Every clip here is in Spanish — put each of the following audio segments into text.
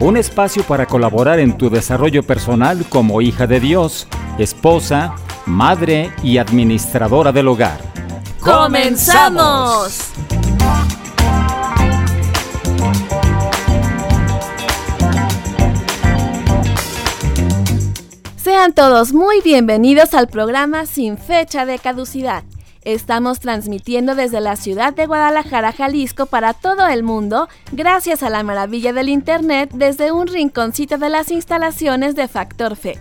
un espacio para colaborar en tu desarrollo personal como hija de Dios, esposa, madre y administradora del hogar. ¡Comenzamos! Sean todos muy bienvenidos al programa Sin Fecha de Caducidad. Estamos transmitiendo desde la ciudad de Guadalajara, Jalisco, para todo el mundo, gracias a la maravilla del Internet desde un rinconcito de las instalaciones de Factor Fe.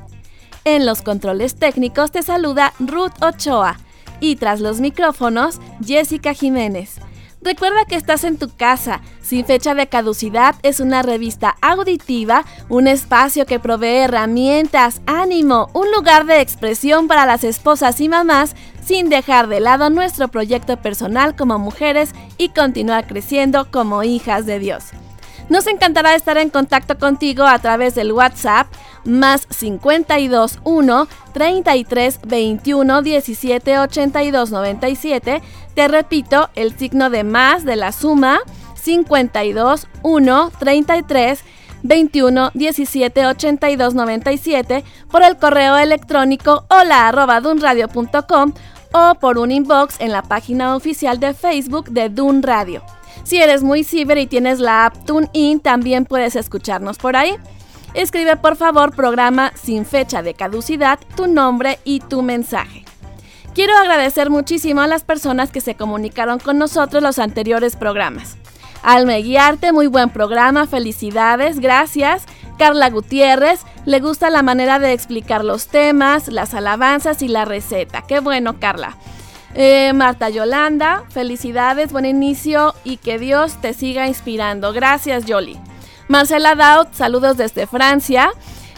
En los controles técnicos te saluda Ruth Ochoa y tras los micrófonos, Jessica Jiménez. Recuerda que estás en tu casa. Sin fecha de caducidad es una revista auditiva, un espacio que provee herramientas, ánimo, un lugar de expresión para las esposas y mamás sin dejar de lado nuestro proyecto personal como mujeres y continuar creciendo como hijas de Dios. Nos encantará estar en contacto contigo a través del WhatsApp más 52 1 33 21 17 82 97. Te repito, el signo de más de la suma 52 1 33 21 17 82 97 por el correo electrónico hola arroba dunradio.com o por un inbox en la página oficial de Facebook de Dun Radio. Si eres muy ciber y tienes la app TuneIn, también puedes escucharnos por ahí. Escribe por favor programa sin fecha de caducidad, tu nombre y tu mensaje. Quiero agradecer muchísimo a las personas que se comunicaron con nosotros los anteriores programas. Alme Guiarte, muy buen programa, felicidades, gracias. Carla Gutiérrez, le gusta la manera de explicar los temas, las alabanzas y la receta. Qué bueno, Carla. Eh, Marta Yolanda, felicidades, buen inicio y que Dios te siga inspirando. Gracias, Yoli. Marcela Daut, saludos desde Francia.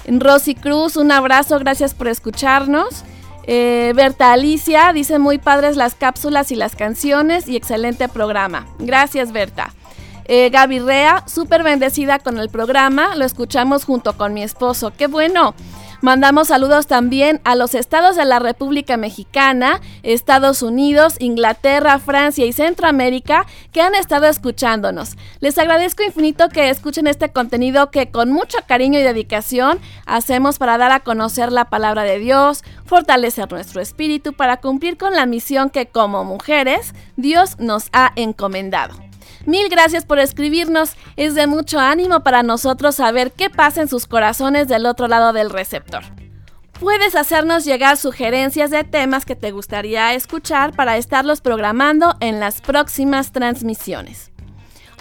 Rosy Cruz, un abrazo, gracias por escucharnos. Eh, Berta Alicia dice muy padres las cápsulas y las canciones y excelente programa. Gracias, Berta. Eh, Gaby Rea, súper bendecida con el programa, lo escuchamos junto con mi esposo. ¡Qué bueno! Mandamos saludos también a los estados de la República Mexicana, Estados Unidos, Inglaterra, Francia y Centroamérica que han estado escuchándonos. Les agradezco infinito que escuchen este contenido que con mucho cariño y dedicación hacemos para dar a conocer la palabra de Dios, fortalecer nuestro espíritu para cumplir con la misión que como mujeres Dios nos ha encomendado. Mil gracias por escribirnos. Es de mucho ánimo para nosotros saber qué pasa en sus corazones del otro lado del receptor. Puedes hacernos llegar sugerencias de temas que te gustaría escuchar para estarlos programando en las próximas transmisiones.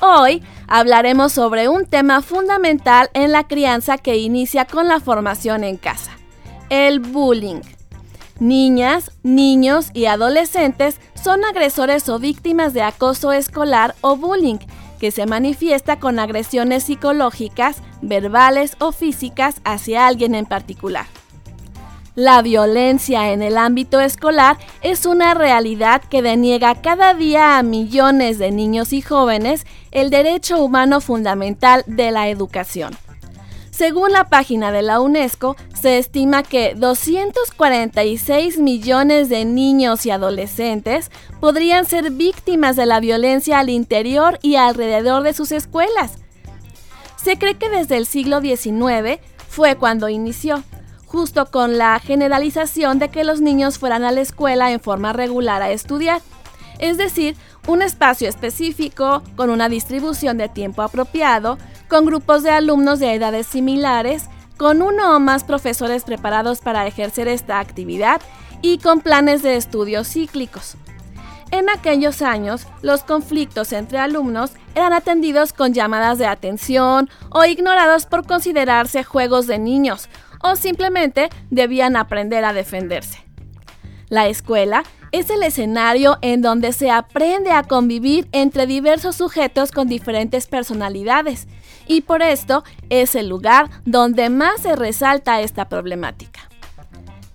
Hoy hablaremos sobre un tema fundamental en la crianza que inicia con la formación en casa, el bullying. Niñas, niños y adolescentes son agresores o víctimas de acoso escolar o bullying, que se manifiesta con agresiones psicológicas, verbales o físicas hacia alguien en particular. La violencia en el ámbito escolar es una realidad que deniega cada día a millones de niños y jóvenes el derecho humano fundamental de la educación. Según la página de la UNESCO, se estima que 246 millones de niños y adolescentes podrían ser víctimas de la violencia al interior y alrededor de sus escuelas. Se cree que desde el siglo XIX fue cuando inició, justo con la generalización de que los niños fueran a la escuela en forma regular a estudiar, es decir, un espacio específico con una distribución de tiempo apropiado, con grupos de alumnos de edades similares, con uno o más profesores preparados para ejercer esta actividad y con planes de estudios cíclicos. En aquellos años, los conflictos entre alumnos eran atendidos con llamadas de atención o ignorados por considerarse juegos de niños o simplemente debían aprender a defenderse. La escuela es el escenario en donde se aprende a convivir entre diversos sujetos con diferentes personalidades y por esto es el lugar donde más se resalta esta problemática.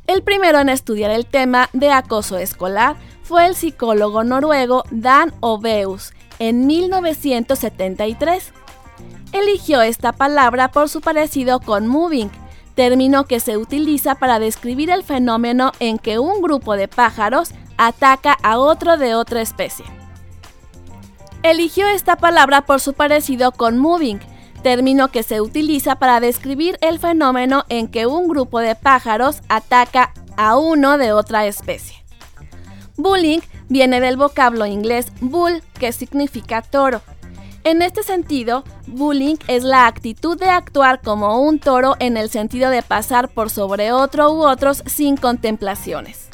El primero en estudiar el tema de acoso escolar fue el psicólogo noruego Dan Obeus en 1973. Eligió esta palabra por su parecido con moving, término que se utiliza para describir el fenómeno en que un grupo de pájaros ataca a otro de otra especie. Eligió esta palabra por su parecido con moving, término que se utiliza para describir el fenómeno en que un grupo de pájaros ataca a uno de otra especie. Bullying viene del vocablo inglés bull, que significa toro. En este sentido, bullying es la actitud de actuar como un toro en el sentido de pasar por sobre otro u otros sin contemplaciones.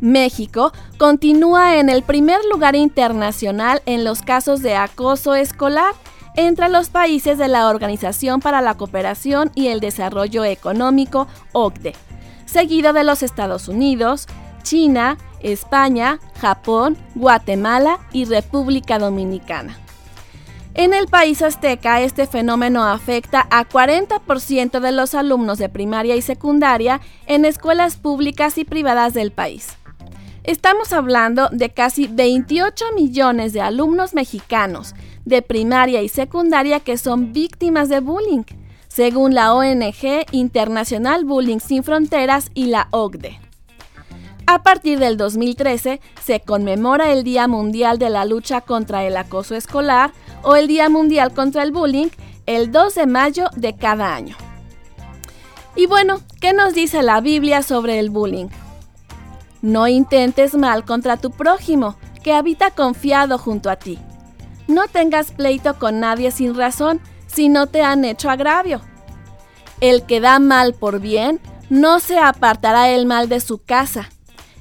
México continúa en el primer lugar internacional en los casos de acoso escolar entre los países de la Organización para la Cooperación y el Desarrollo Económico, OCDE, seguido de los Estados Unidos, China, España, Japón, Guatemala y República Dominicana. En el país azteca, este fenómeno afecta a 40% de los alumnos de primaria y secundaria en escuelas públicas y privadas del país. Estamos hablando de casi 28 millones de alumnos mexicanos de primaria y secundaria que son víctimas de bullying, según la ONG Internacional Bullying Sin Fronteras y la OCDE. A partir del 2013 se conmemora el Día Mundial de la Lucha contra el Acoso Escolar o el Día Mundial contra el Bullying el 2 de mayo de cada año. Y bueno, ¿qué nos dice la Biblia sobre el bullying? No intentes mal contra tu prójimo, que habita confiado junto a ti. No tengas pleito con nadie sin razón, si no te han hecho agravio. El que da mal por bien, no se apartará el mal de su casa.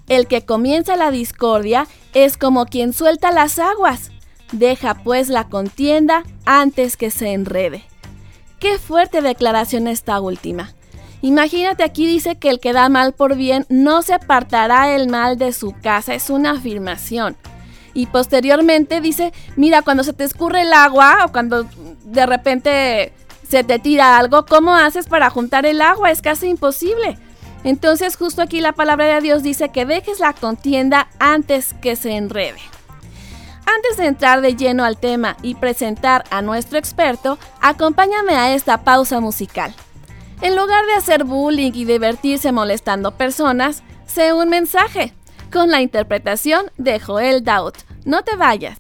El que comienza la discordia es como quien suelta las aguas. Deja pues la contienda antes que se enrede. Qué fuerte declaración esta última. Imagínate aquí dice que el que da mal por bien no se apartará el mal de su casa. Es una afirmación. Y posteriormente dice, mira, cuando se te escurre el agua o cuando de repente se te tira algo, ¿cómo haces para juntar el agua? Es casi imposible. Entonces justo aquí la palabra de Dios dice que dejes la contienda antes que se enrede. Antes de entrar de lleno al tema y presentar a nuestro experto, acompáñame a esta pausa musical. En lugar de hacer bullying y divertirse molestando personas, sé un mensaje, con la interpretación de Joel Doubt. No te vayas.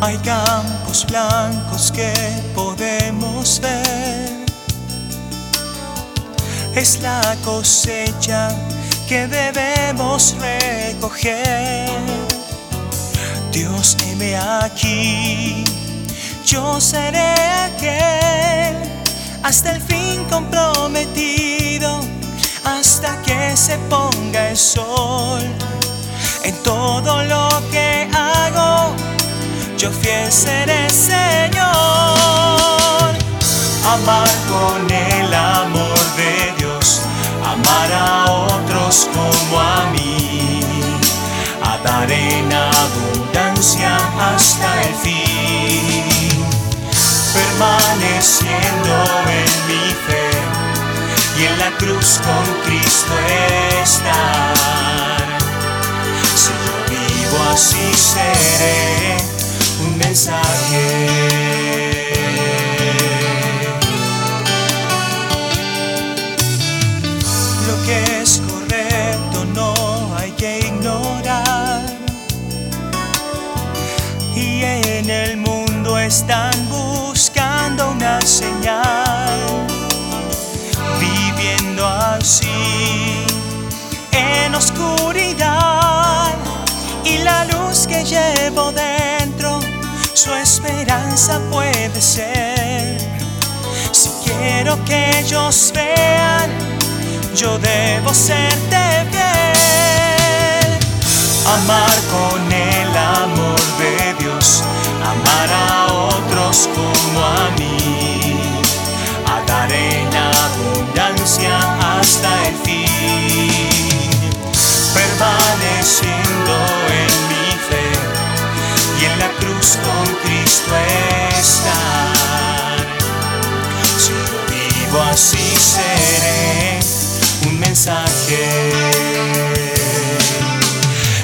Hay campos blancos que podemos ver. Es la cosecha que debemos recoger. Dios, heme aquí, yo seré aquel hasta el fin comprometido, hasta que se ponga el sol en todo lo que hago yo fiel seré Señor. Amar con el amor amar a otros como a mí, a dar en abundancia hasta el fin, permaneciendo en mi fe y en la cruz con Cristo estar. Si yo vivo así seré debo serte fiel. Amar con el amor de Dios, amar a otros como a mí, a dar en abundancia hasta el fin, permaneciendo en mi fe y en la cruz con Cristo estar. Si yo vivo así seré.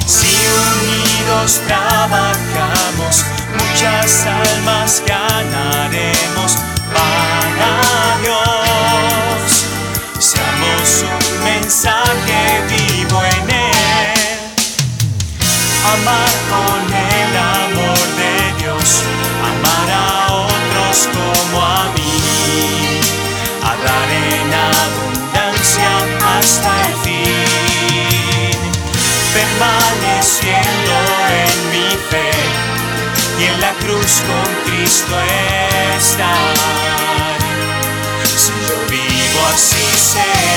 Si unidos trabajamos, muchas almas ganaremos para Dios. Seamos un mensaje vivo en Él, amar con Él. Hasta el fin. Permaneciendo en mi fe y en la cruz con Cristo estar. Si yo vivo así seré,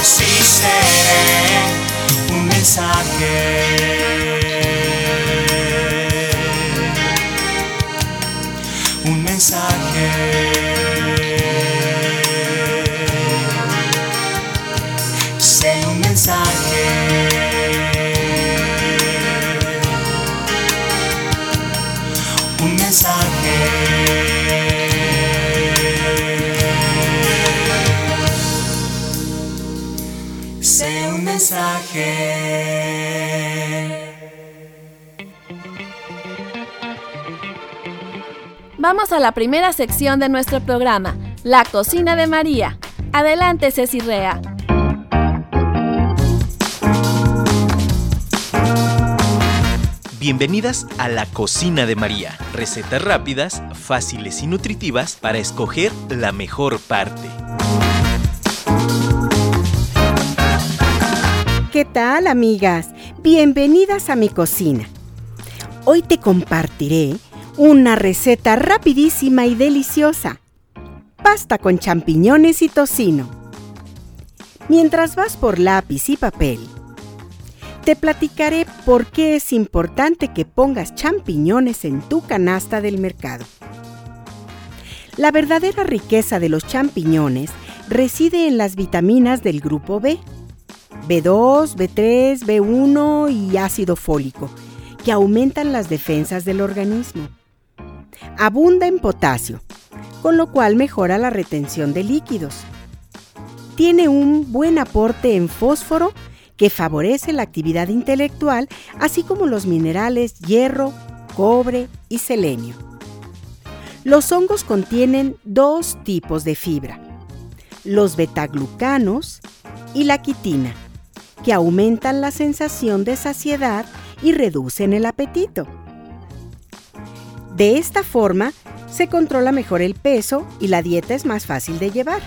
vivo así seré un mensaje. Vamos a la primera sección de nuestro programa, La Cocina de María. Adelante, Ceci Rea. Bienvenidas a la cocina de María. Recetas rápidas, fáciles y nutritivas para escoger la mejor parte. ¿Qué tal, amigas? Bienvenidas a mi cocina. Hoy te compartiré una receta rapidísima y deliciosa. Pasta con champiñones y tocino. Mientras vas por lápiz y papel, te platicaré por qué es importante que pongas champiñones en tu canasta del mercado. La verdadera riqueza de los champiñones reside en las vitaminas del grupo B, B2, B3, B1 y ácido fólico, que aumentan las defensas del organismo. Abunda en potasio, con lo cual mejora la retención de líquidos. Tiene un buen aporte en fósforo que favorece la actividad intelectual, así como los minerales hierro, cobre y selenio. Los hongos contienen dos tipos de fibra, los betaglucanos y la quitina, que aumentan la sensación de saciedad y reducen el apetito. De esta forma, se controla mejor el peso y la dieta es más fácil de llevar.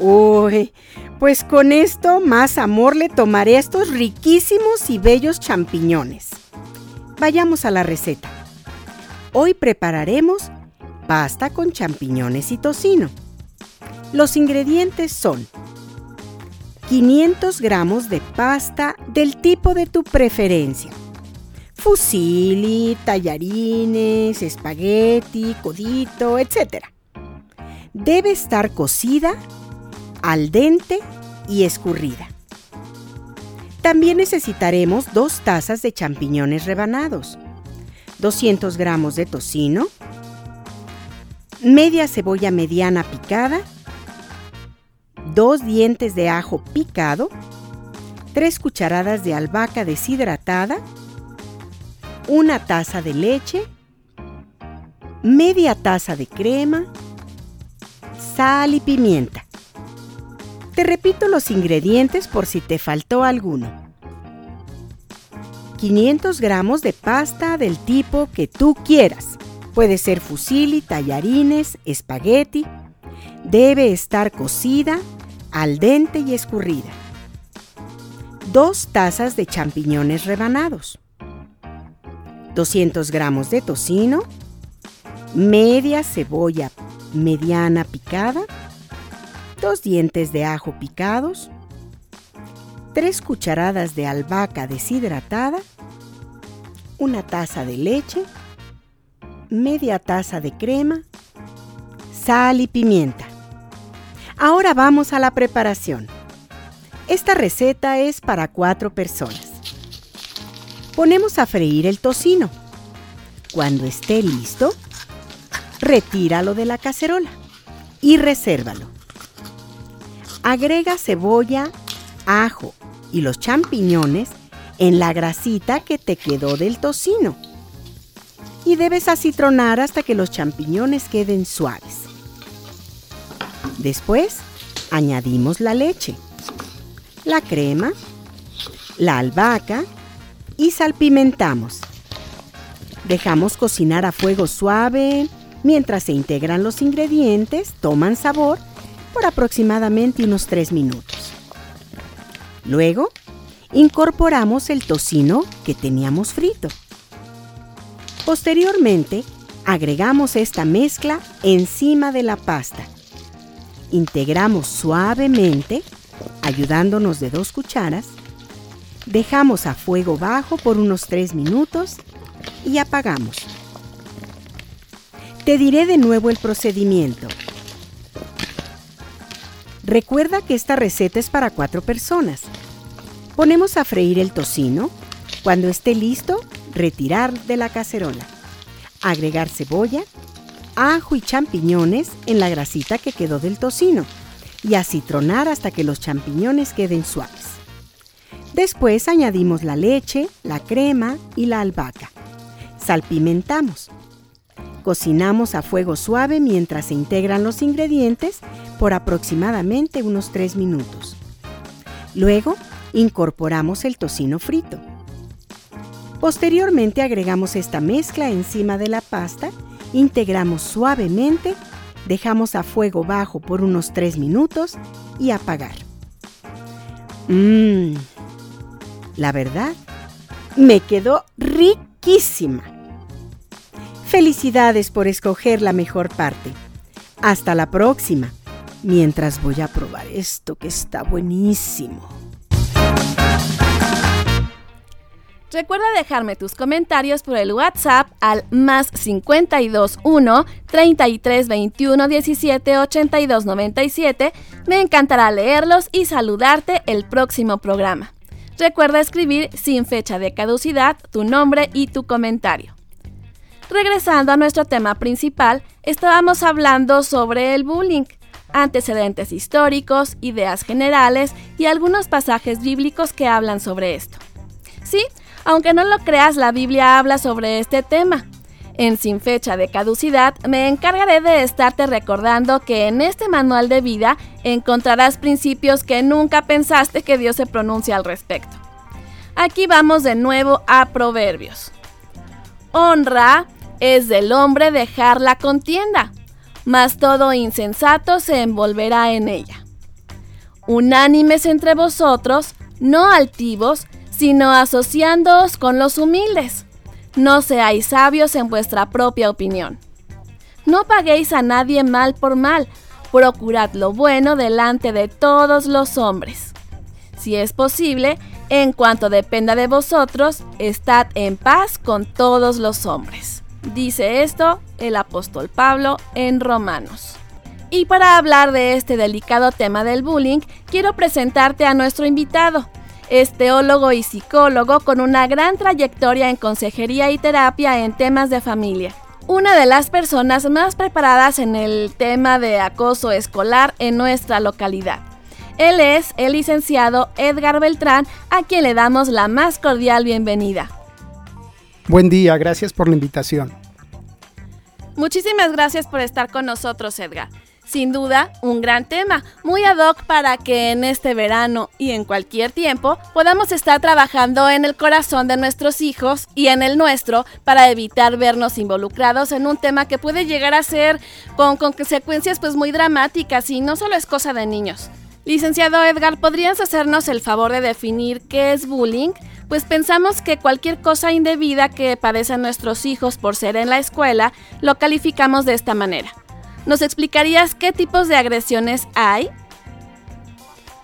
Uy, pues con esto más amor le tomaré estos riquísimos y bellos champiñones. Vayamos a la receta. Hoy prepararemos pasta con champiñones y tocino. Los ingredientes son 500 gramos de pasta del tipo de tu preferencia. Fusilli, tallarines, espagueti, codito, etc. Debe estar cocida al dente y escurrida. También necesitaremos dos tazas de champiñones rebanados, 200 gramos de tocino, media cebolla mediana picada, dos dientes de ajo picado, tres cucharadas de albahaca deshidratada, una taza de leche, media taza de crema, sal y pimienta. Te repito los ingredientes por si te faltó alguno. 500 gramos de pasta del tipo que tú quieras. Puede ser fusilli, tallarines, espagueti. Debe estar cocida, al dente y escurrida. Dos tazas de champiñones rebanados. 200 gramos de tocino. Media cebolla mediana picada dos dientes de ajo picados, tres cucharadas de albahaca deshidratada, una taza de leche, media taza de crema, sal y pimienta. Ahora vamos a la preparación. Esta receta es para cuatro personas. Ponemos a freír el tocino. Cuando esté listo, retíralo de la cacerola y resérvalo. Agrega cebolla, ajo y los champiñones en la grasita que te quedó del tocino. Y debes acitronar hasta que los champiñones queden suaves. Después, añadimos la leche, la crema, la albahaca y salpimentamos. Dejamos cocinar a fuego suave. Mientras se integran los ingredientes, toman sabor por aproximadamente unos 3 minutos. Luego, incorporamos el tocino que teníamos frito. Posteriormente, agregamos esta mezcla encima de la pasta. Integramos suavemente, ayudándonos de dos cucharas. Dejamos a fuego bajo por unos 3 minutos y apagamos. Te diré de nuevo el procedimiento. Recuerda que esta receta es para cuatro personas. Ponemos a freír el tocino. Cuando esté listo, retirar de la cacerola. Agregar cebolla, ajo y champiñones en la grasita que quedó del tocino y acitronar hasta que los champiñones queden suaves. Después añadimos la leche, la crema y la albahaca. Salpimentamos. Cocinamos a fuego suave mientras se integran los ingredientes por aproximadamente unos 3 minutos. Luego, incorporamos el tocino frito. Posteriormente agregamos esta mezcla encima de la pasta, integramos suavemente, dejamos a fuego bajo por unos 3 minutos y apagar. Mmm, la verdad, me quedó riquísima. Felicidades por escoger la mejor parte. Hasta la próxima, mientras voy a probar esto que está buenísimo. Recuerda dejarme tus comentarios por el WhatsApp al más 521 33 21 17 82 97. Me encantará leerlos y saludarte el próximo programa. Recuerda escribir sin fecha de caducidad tu nombre y tu comentario. Regresando a nuestro tema principal, estábamos hablando sobre el bullying, antecedentes históricos, ideas generales y algunos pasajes bíblicos que hablan sobre esto. Sí, aunque no lo creas, la Biblia habla sobre este tema. En Sin Fecha de Caducidad me encargaré de estarte recordando que en este manual de vida encontrarás principios que nunca pensaste que Dios se pronuncia al respecto. Aquí vamos de nuevo a Proverbios. Honra es del hombre dejar la contienda, mas todo insensato se envolverá en ella. Unánimes entre vosotros, no altivos, sino asociándoos con los humildes. No seáis sabios en vuestra propia opinión. No paguéis a nadie mal por mal, procurad lo bueno delante de todos los hombres. Si es posible, en cuanto dependa de vosotros, estad en paz con todos los hombres. Dice esto el apóstol Pablo en Romanos. Y para hablar de este delicado tema del bullying, quiero presentarte a nuestro invitado, es teólogo y psicólogo con una gran trayectoria en consejería y terapia en temas de familia. Una de las personas más preparadas en el tema de acoso escolar en nuestra localidad. Él es el licenciado Edgar Beltrán, a quien le damos la más cordial bienvenida. Buen día, gracias por la invitación. Muchísimas gracias por estar con nosotros, Edgar sin duda un gran tema, muy ad hoc para que en este verano y en cualquier tiempo podamos estar trabajando en el corazón de nuestros hijos y en el nuestro para evitar vernos involucrados en un tema que puede llegar a ser con, consecuencias pues muy dramáticas y no solo es cosa de niños. Licenciado Edgar, ¿podrías hacernos el favor de definir qué es bullying? Pues pensamos que cualquier cosa indebida que padecen nuestros hijos por ser en la escuela lo calificamos de esta manera. ¿Nos explicarías qué tipos de agresiones hay?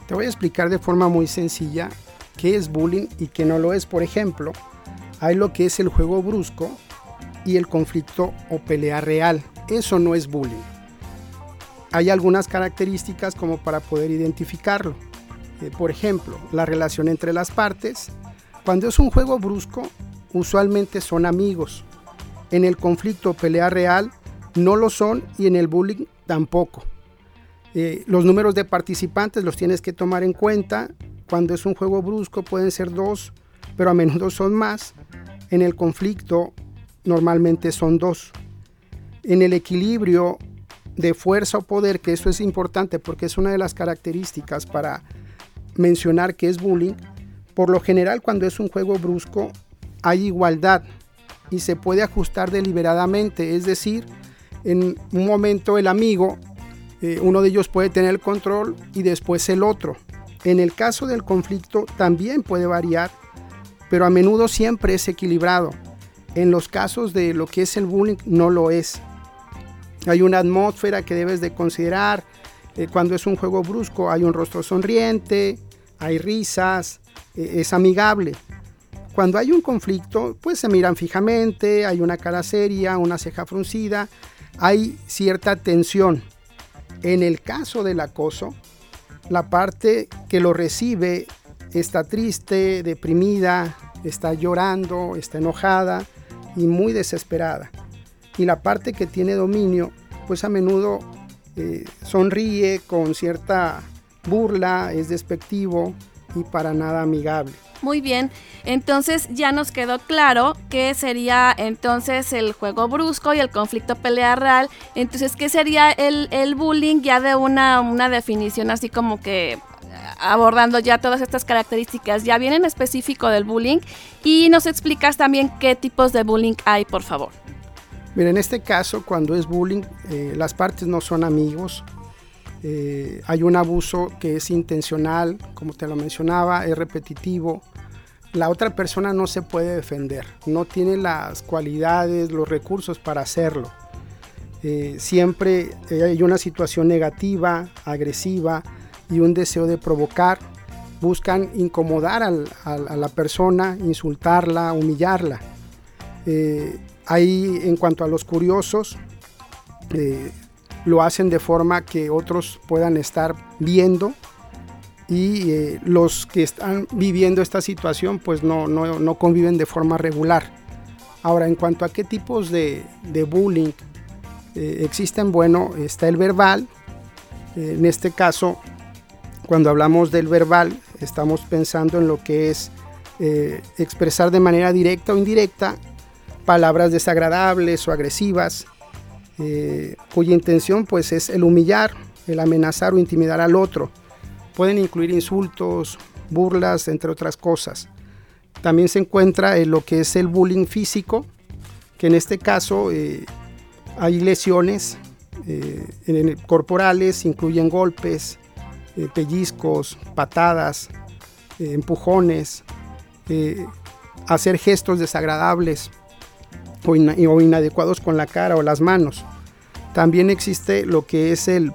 Te voy a explicar de forma muy sencilla qué es bullying y qué no lo es. Por ejemplo, hay lo que es el juego brusco y el conflicto o pelea real. Eso no es bullying. hay algunas características como para poder identificarlo. Eh, por ejemplo, la relación entre las partes. Cuando es un juego brusco, usualmente son amigos. En el conflicto o pelea real no lo son y en el bullying tampoco. Eh, los números de participantes los tienes que tomar en cuenta. Cuando es un juego brusco pueden ser dos, pero a menudo son más. En el conflicto normalmente son dos. En el equilibrio de fuerza o poder, que eso es importante porque es una de las características para mencionar que es bullying, por lo general cuando es un juego brusco hay igualdad y se puede ajustar deliberadamente, es decir, en un momento el amigo, eh, uno de ellos puede tener el control y después el otro. En el caso del conflicto también puede variar, pero a menudo siempre es equilibrado. En los casos de lo que es el bullying no lo es. Hay una atmósfera que debes de considerar. Eh, cuando es un juego brusco hay un rostro sonriente, hay risas, eh, es amigable. Cuando hay un conflicto, pues se miran fijamente, hay una cara seria, una ceja fruncida, hay cierta tensión. En el caso del acoso, la parte que lo recibe está triste, deprimida, está llorando, está enojada y muy desesperada. Y la parte que tiene dominio, pues a menudo eh, sonríe con cierta burla, es despectivo y para nada amigable. Muy bien, entonces ya nos quedó claro que sería entonces el juego brusco y el conflicto pelea real. Entonces, ¿qué sería el, el bullying ya de una, una definición así como que abordando ya todas estas características ya bien en específico del bullying y nos explicas también qué tipos de bullying hay, por favor. Mira, en este caso, cuando es bullying, eh, las partes no son amigos, eh, hay un abuso que es intencional, como te lo mencionaba, es repetitivo. La otra persona no se puede defender, no tiene las cualidades, los recursos para hacerlo. Eh, siempre hay una situación negativa, agresiva y un deseo de provocar. Buscan incomodar a la persona, insultarla, humillarla. Eh, ahí en cuanto a los curiosos, lo hacen de forma que otros puedan estar viendo y eh, los que están viviendo esta situación pues no, no, conviven de forma regular. Ahora, en cuanto a qué tipos de, bullying eh, existen, bueno, está el verbal. Eh, en este caso, cuando hablamos del verbal, estamos pensando en lo que es expresar de manera directa o indirecta palabras desagradables o agresivas, eh, cuya intención pues es el humillar, el amenazar o intimidar al otro. Pueden incluir insultos, burlas, entre otras cosas. También se encuentra en lo que es el bullying físico, que en este caso eh, hay lesiones eh, corporales, incluyen golpes, pellizcos, patadas, empujones, hacer gestos desagradables o, inadecuados con la cara o las manos. También existe lo que es el,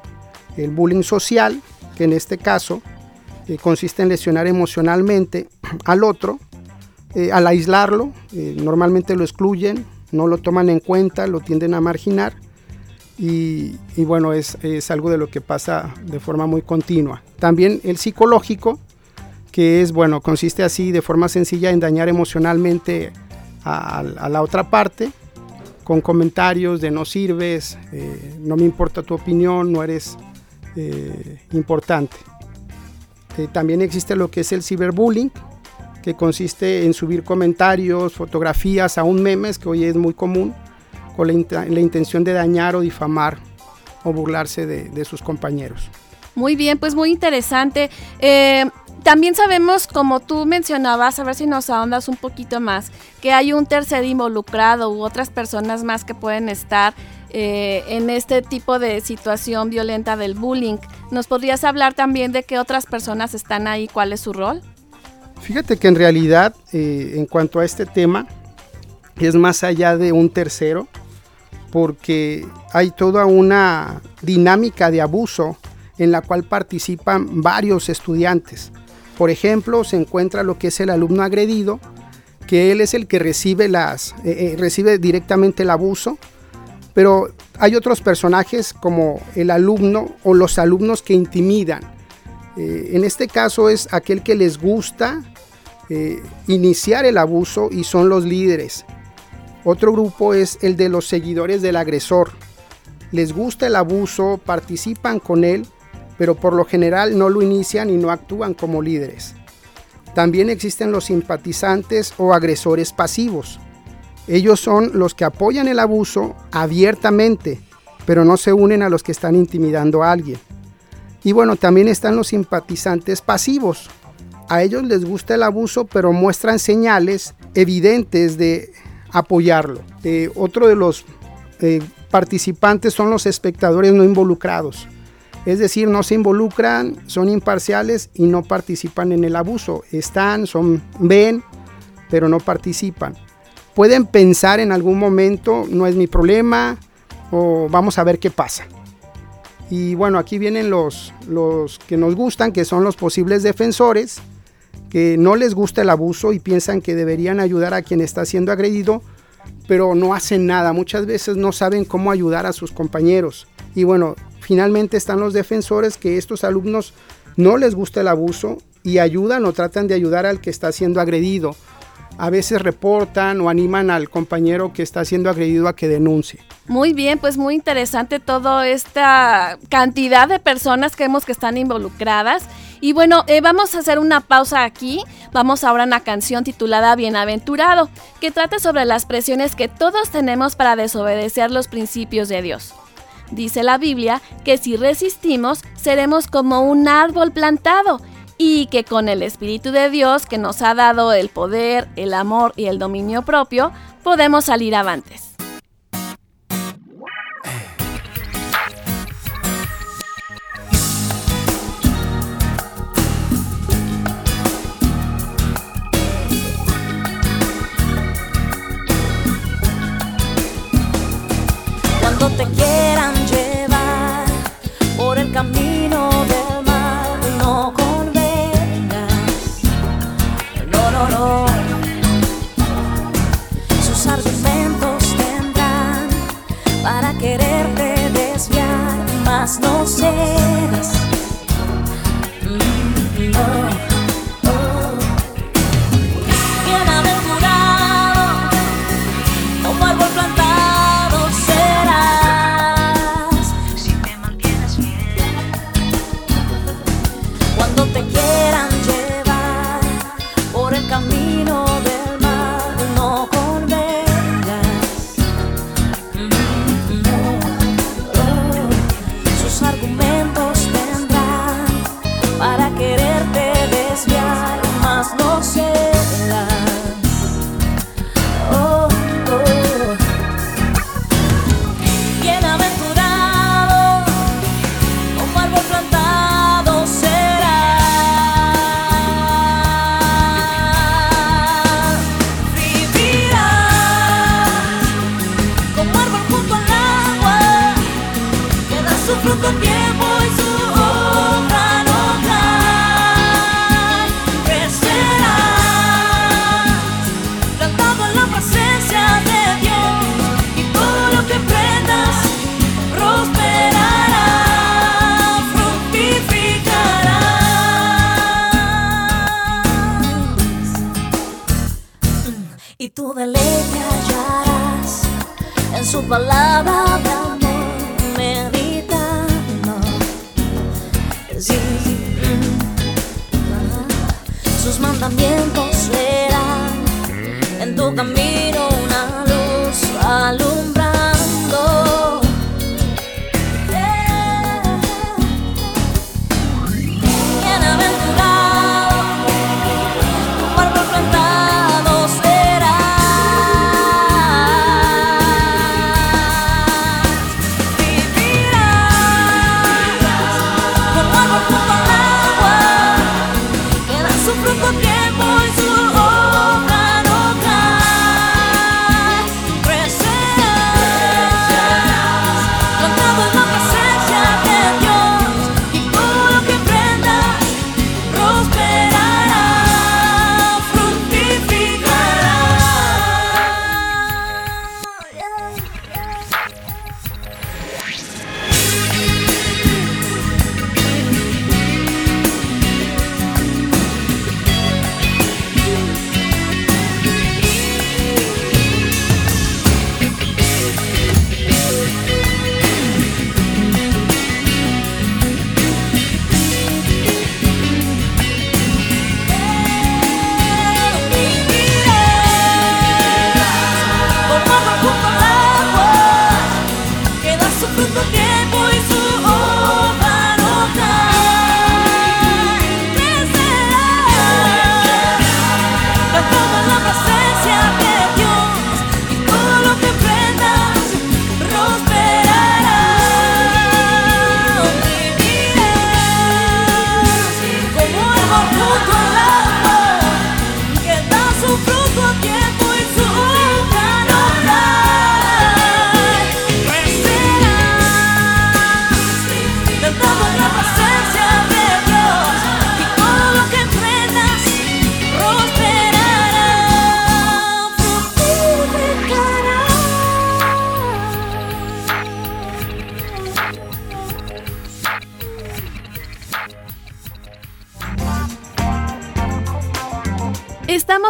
bullying social, que en este caso eh, consiste en lesionar emocionalmente al otro, eh, al aislarlo, eh, normalmente lo excluyen, no lo toman en cuenta, lo tienden a marginar y, bueno, es, algo de lo que pasa de forma muy continua. También el psicológico, que es, bueno, consiste así de forma sencilla en dañar emocionalmente a la otra parte, con comentarios de no sirves, eh, no me importa tu opinión, no eres eh, importante. Eh, también existe lo que es el ciberbullying, que consiste en subir comentarios, fotografías, aún memes, que hoy es muy común, con la, intención de dañar o difamar o burlarse de, de, sus compañeros. Muy bien, pues muy interesante. También sabemos, como tú mencionabas, a ver si nos ahondas un poquito más, que hay un tercer involucrado u otras personas más que pueden estar eh, en este tipo de situación violenta del bullying. ¿Nos podrías hablar también de qué otras personas están ahí? ¿Cuál es su rol? Fíjate que en realidad, eh, en cuanto a este tema, es más allá de un tercero, porque hay toda una dinámica de abuso en la cual participan varios estudiantes. Por ejemplo, se encuentra lo que es el alumno agredido, que él es el que recibe, las, eh, eh, recibe directamente el abuso. Pero hay otros personajes como el alumno o los alumnos que intimidan. Eh, en este caso es aquel que les gusta iniciar el abuso y son los líderes. Otro grupo es el de los seguidores del agresor. Les gusta el abuso, participan con él, pero por lo general no lo inician y no actúan como líderes. También existen los simpatizantes o agresores pasivos. Ellos son los que apoyan el abuso abiertamente, pero no se unen a los que están intimidando a alguien. Y bueno, también están los simpatizantes pasivos. A ellos les gusta el abuso, pero muestran señales evidentes de apoyarlo. Eh, otro de los eh, participantes son los espectadores no involucrados. Es decir, no se involucran, son imparciales y no participan en el abuso. Están, son, ven, pero no participan pueden pensar en algún momento, no es mi problema, o vamos a ver qué pasa. Y bueno, aquí vienen los, los que nos gustan, que son los posibles defensores, que no les gusta el abuso y piensan que deberían ayudar a quien está siendo agredido, pero no hacen nada. Muchas veces no saben cómo ayudar a sus compañeros. Y bueno, finalmente están los defensores, que estos alumnos no les gusta el abuso y ayudan o tratan de ayudar al que está siendo agredido a veces reportan o animan al compañero que está siendo agredido a que denuncie. Muy bien, pues muy interesante toda esta cantidad de personas que vemos que están involucradas. Y bueno, eh, vamos a hacer una pausa aquí. Vamos ahora a una canción titulada Bienaventurado, que trata sobre las presiones que todos tenemos para desobedecer los principios de Dios. Dice la Biblia que si resistimos, seremos como un árbol plantado y que con el Espíritu de Dios que nos ha dado el poder, el amor y el dominio propio, podemos salir avantes. Cuando te quieran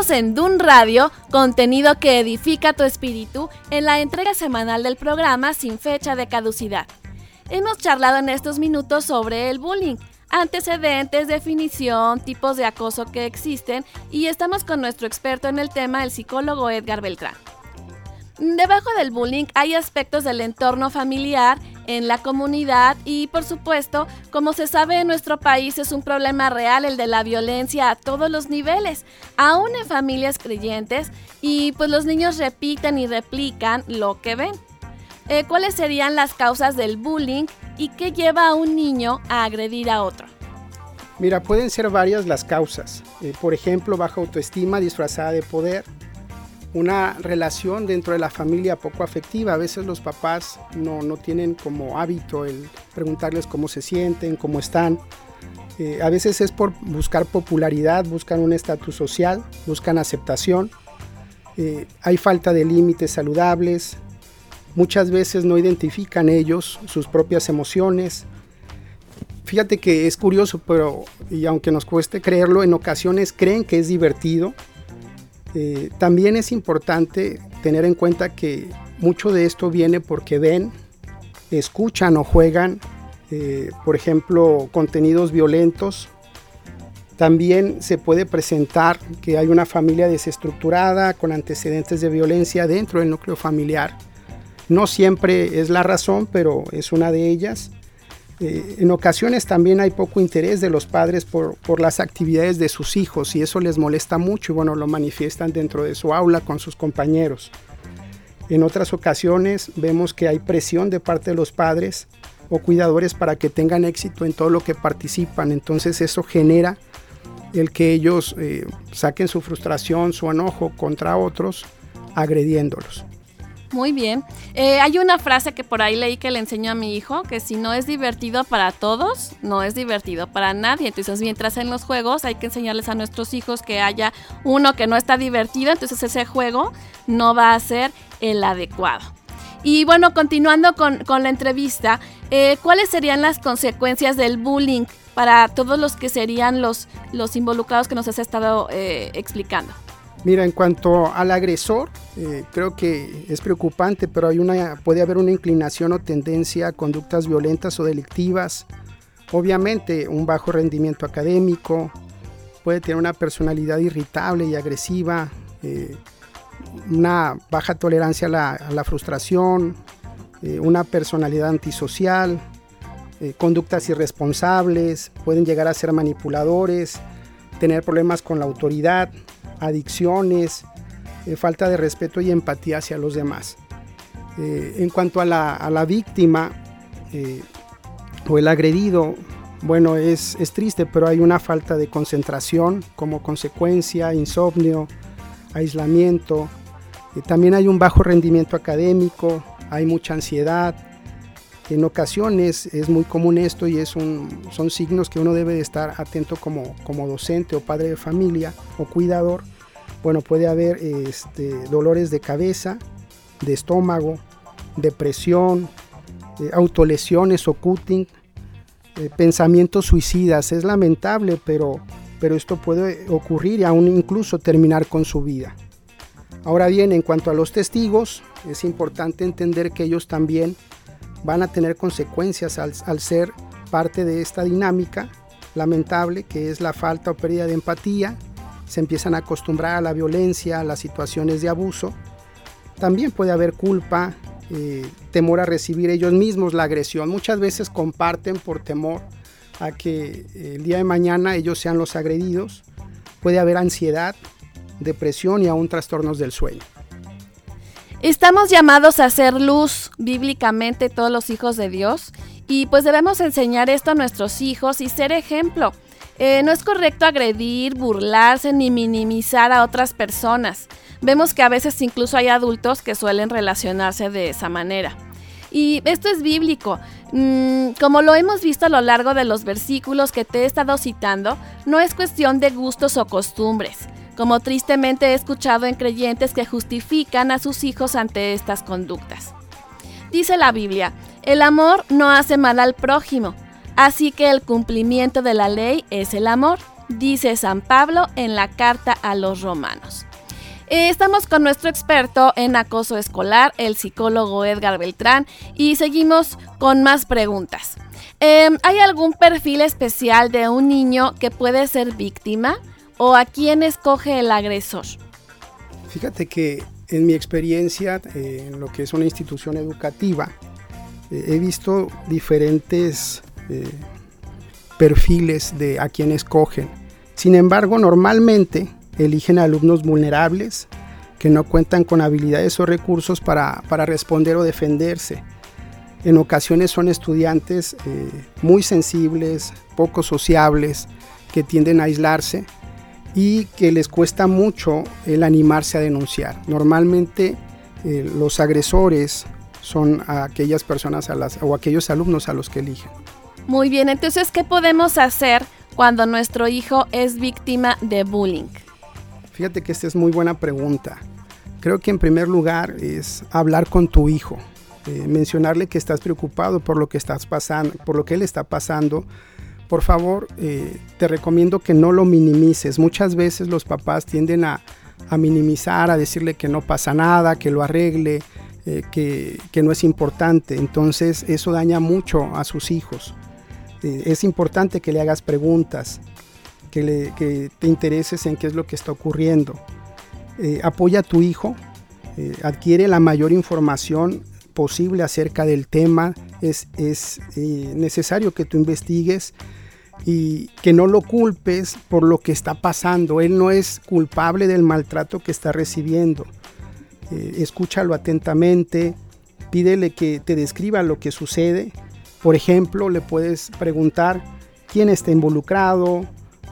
En Dun Radio, contenido que edifica tu espíritu, en la entrega semanal del programa sin fecha de caducidad. Hemos charlado en estos minutos sobre el bullying, antecedentes, definición, tipos de acoso que existen y estamos con nuestro experto en el tema, el psicólogo Edgar Beltrán. Debajo del bullying hay aspectos del entorno familiar, en la comunidad y por supuesto, como se sabe en nuestro país es un problema real el de la violencia a todos los niveles, aún en familias creyentes y pues los niños repiten y replican lo que ven. Eh, ¿Cuáles serían las causas del bullying y qué lleva a un niño a agredir a otro? Mira, pueden ser varias las causas. Eh, por ejemplo, baja autoestima disfrazada de poder, una relación dentro de la familia poco afectiva. A veces los papás no, tienen como hábito el preguntarles cómo se sienten, cómo están. Eh, a veces es por buscar popularidad, buscan un estatus social, buscan aceptación. Eh, hay falta de límites saludables. Muchas veces no identifican ellos sus propias emociones. Fíjate que es curioso, pero y aunque nos cueste creerlo, en ocasiones creen que es divertido eh, también es importante tener en cuenta que mucho de esto viene porque ven, escuchan o juegan, eh, por ejemplo, contenidos violentos. También se puede presentar que hay una familia desestructurada con antecedentes de violencia dentro del núcleo familiar. No siempre es la razón, pero es una de ellas. Eh, en ocasiones también hay poco interés de los padres por, las actividades de sus hijos y eso les molesta mucho y bueno, lo manifiestan dentro de su aula con sus compañeros. En otras ocasiones vemos que hay presión de parte de los padres o cuidadores para que tengan éxito en todo lo que participan, entonces eso genera el que ellos eh, saquen su frustración, su enojo contra otros, agrediéndolos. Muy bien. Eh, hay una frase que por ahí leí que le enseño a mi hijo, que si no es divertido para todos, no es divertido para nadie. Entonces, mientras en los juegos hay que enseñarles a nuestros hijos que haya uno que no está divertido, entonces ese juego no va a ser el adecuado. Y bueno, continuando con, la entrevista, eh, ¿cuáles serían las consecuencias del bullying para todos los que serían los, los involucrados que nos has estado eh, explicando? Mira, en cuanto al agresor, eh, creo que es preocupante, pero hay una, puede haber una inclinación o tendencia a conductas violentas o delictivas. Obviamente, un bajo rendimiento académico, puede tener una personalidad irritable y agresiva, eh, una baja tolerancia a la, frustración, eh, una personalidad antisocial, conductas irresponsables, pueden llegar a ser manipuladores, tener problemas con la autoridad, adicciones, eh, falta de respeto y empatía hacia los demás. Eh, en cuanto a la, víctima eh, o el agredido, bueno, es, es, triste, pero hay una falta de concentración como consecuencia, insomnio, aislamiento. también hay un bajo rendimiento académico, hay mucha ansiedad. En ocasiones es muy común esto y es un, son signos que uno debe de estar atento como, como docente o padre de familia o cuidador bueno, puede haber este, dolores de cabeza, de estómago, depresión, eh, autolesiones o cutting, eh, pensamientos suicidas. Es lamentable, pero, pero esto puede ocurrir y aún incluso terminar con su vida. Ahora bien, en cuanto a los testigos, es importante entender que ellos también van a tener consecuencias al, ser parte de esta dinámica lamentable que es la falta o pérdida de empatía, se empiezan a acostumbrar a la violencia, a las situaciones de abuso. También puede haber culpa, eh, temor a recibir ellos mismos la agresión. Muchas veces comparten por temor a que el día de mañana ellos sean los agredidos. Puede haber ansiedad, depresión y aún trastornos del sueño. Estamos llamados a hacer luz bíblicamente todos los hijos de Dios y pues debemos enseñar esto a nuestros hijos y ser ejemplo. Eh, no es correcto agredir, burlarse ni minimizar a otras personas. Vemos que a veces incluso hay adultos que suelen relacionarse de esa manera. Y esto es bíblico. Mm, como lo hemos visto a lo largo de los versículos que te he estado citando, no es cuestión de gustos o costumbres, como tristemente he escuchado en creyentes que justifican a sus hijos ante estas conductas. Dice la Biblia, el amor no hace mal al prójimo, Así que el cumplimiento de la ley es el amor. dice San Pablo en la carta a los romanos. Eh, estamos con nuestro experto en acoso escolar, el psicólogo Edgar Beltrán, y seguimos con más preguntas. Em, ¿Hay algún perfil especial de un niño que puede ser víctima o a quién escoge el agresor? Fíjate que en mi experiencia eh, en lo que es una institución educativa, eh, he visto diferentes perfiles de a quién escogen. Sin embargo, normalmente eligen alumnos vulnerables que no cuentan con habilidades o recursos para, responder o defenderse. En ocasiones son estudiantes eh, muy sensibles, poco sociables, que tienden a aislarse y que les cuesta mucho el animarse a denunciar. Normalmente eh, los agresores son aquellas personas a las, o aquellos alumnos a los que eligen. Muy bien, entonces, ¿qué podemos hacer cuando nuestro hijo es víctima de bullying? Fíjate que esta es muy buena pregunta. Creo que en primer lugar es hablar con tu hijo, eh, mencionarle que estás preocupado por lo que estás pasando, por lo que él está pasando. Por favor, eh, te recomiendo que no lo minimices. Muchas veces los papás tienden a, minimizar, a decirle que no pasa nada, que lo arregle, eh, que, que, no es importante. Entonces eso daña mucho a sus hijos. es importante que le hagas preguntas, que, te intereses en qué es lo que está ocurriendo. Eh, apoya a tu hijo, eh, adquiere la mayor información posible acerca del tema. Es, eh, necesario que tú investigues y que no lo culpes por lo que está pasando. Él no es culpable del maltrato que está recibiendo. escúchalo atentamente, pídele que te describa lo que sucede. Por ejemplo, le puedes preguntar quién está involucrado,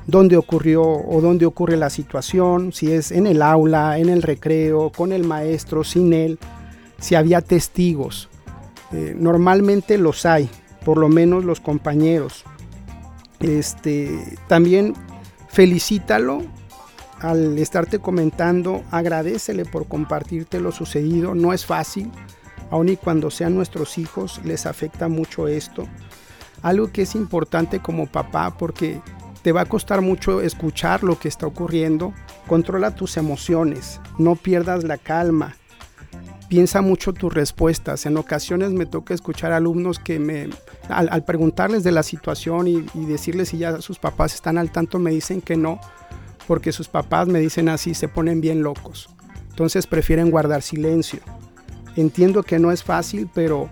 dónde ocurrió o dónde ocurre la situación, si es en el aula, en el recreo, con el maestro, sin él, si había testigos. Eh, normalmente los hay, por lo menos los compañeros. Este, también felicítalo al estarte comentando, agradecele por compartirte lo sucedido, no es fácil, aun y cuando sean nuestros hijos les afecta mucho esto. Algo que es importante como papá porque te va a costar mucho escuchar lo que está ocurriendo. Controla tus emociones, no pierdas la calma. Piensa mucho tus respuestas. En ocasiones me toca escuchar alumnos que me, al, preguntarles de la situación y, decirles si ya sus papás están al tanto, me dicen que no, porque sus papás me dicen así, se ponen bien locos. Entonces prefieren guardar silencio. Entiendo que no es fácil, pero